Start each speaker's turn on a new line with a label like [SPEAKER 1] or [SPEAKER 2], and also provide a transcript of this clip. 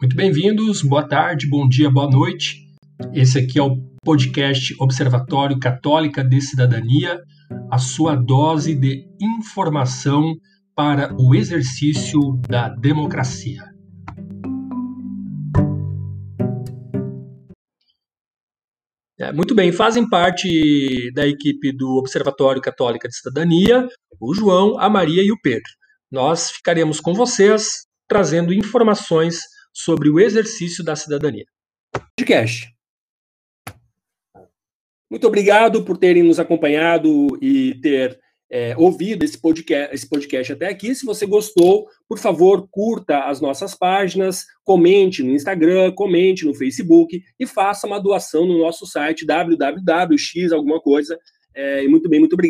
[SPEAKER 1] Muito bem-vindos, boa tarde, bom dia, boa noite. Esse aqui é o podcast Observatório Católica de Cidadania, a sua dose de informação para o exercício da democracia. É, muito bem, fazem parte da equipe do Observatório Católica de Cidadania o João, a Maria e o Pedro. Nós ficaremos com vocês trazendo informações sobre o exercício da cidadania.
[SPEAKER 2] Podcast. Muito obrigado por terem nos acompanhado e ter é, ouvido esse podcast, esse podcast até aqui. Se você gostou, por favor, curta as nossas páginas, comente no Instagram, comente no Facebook e faça uma doação no nosso site www.x alguma coisa. É, muito bem, muito obrigado.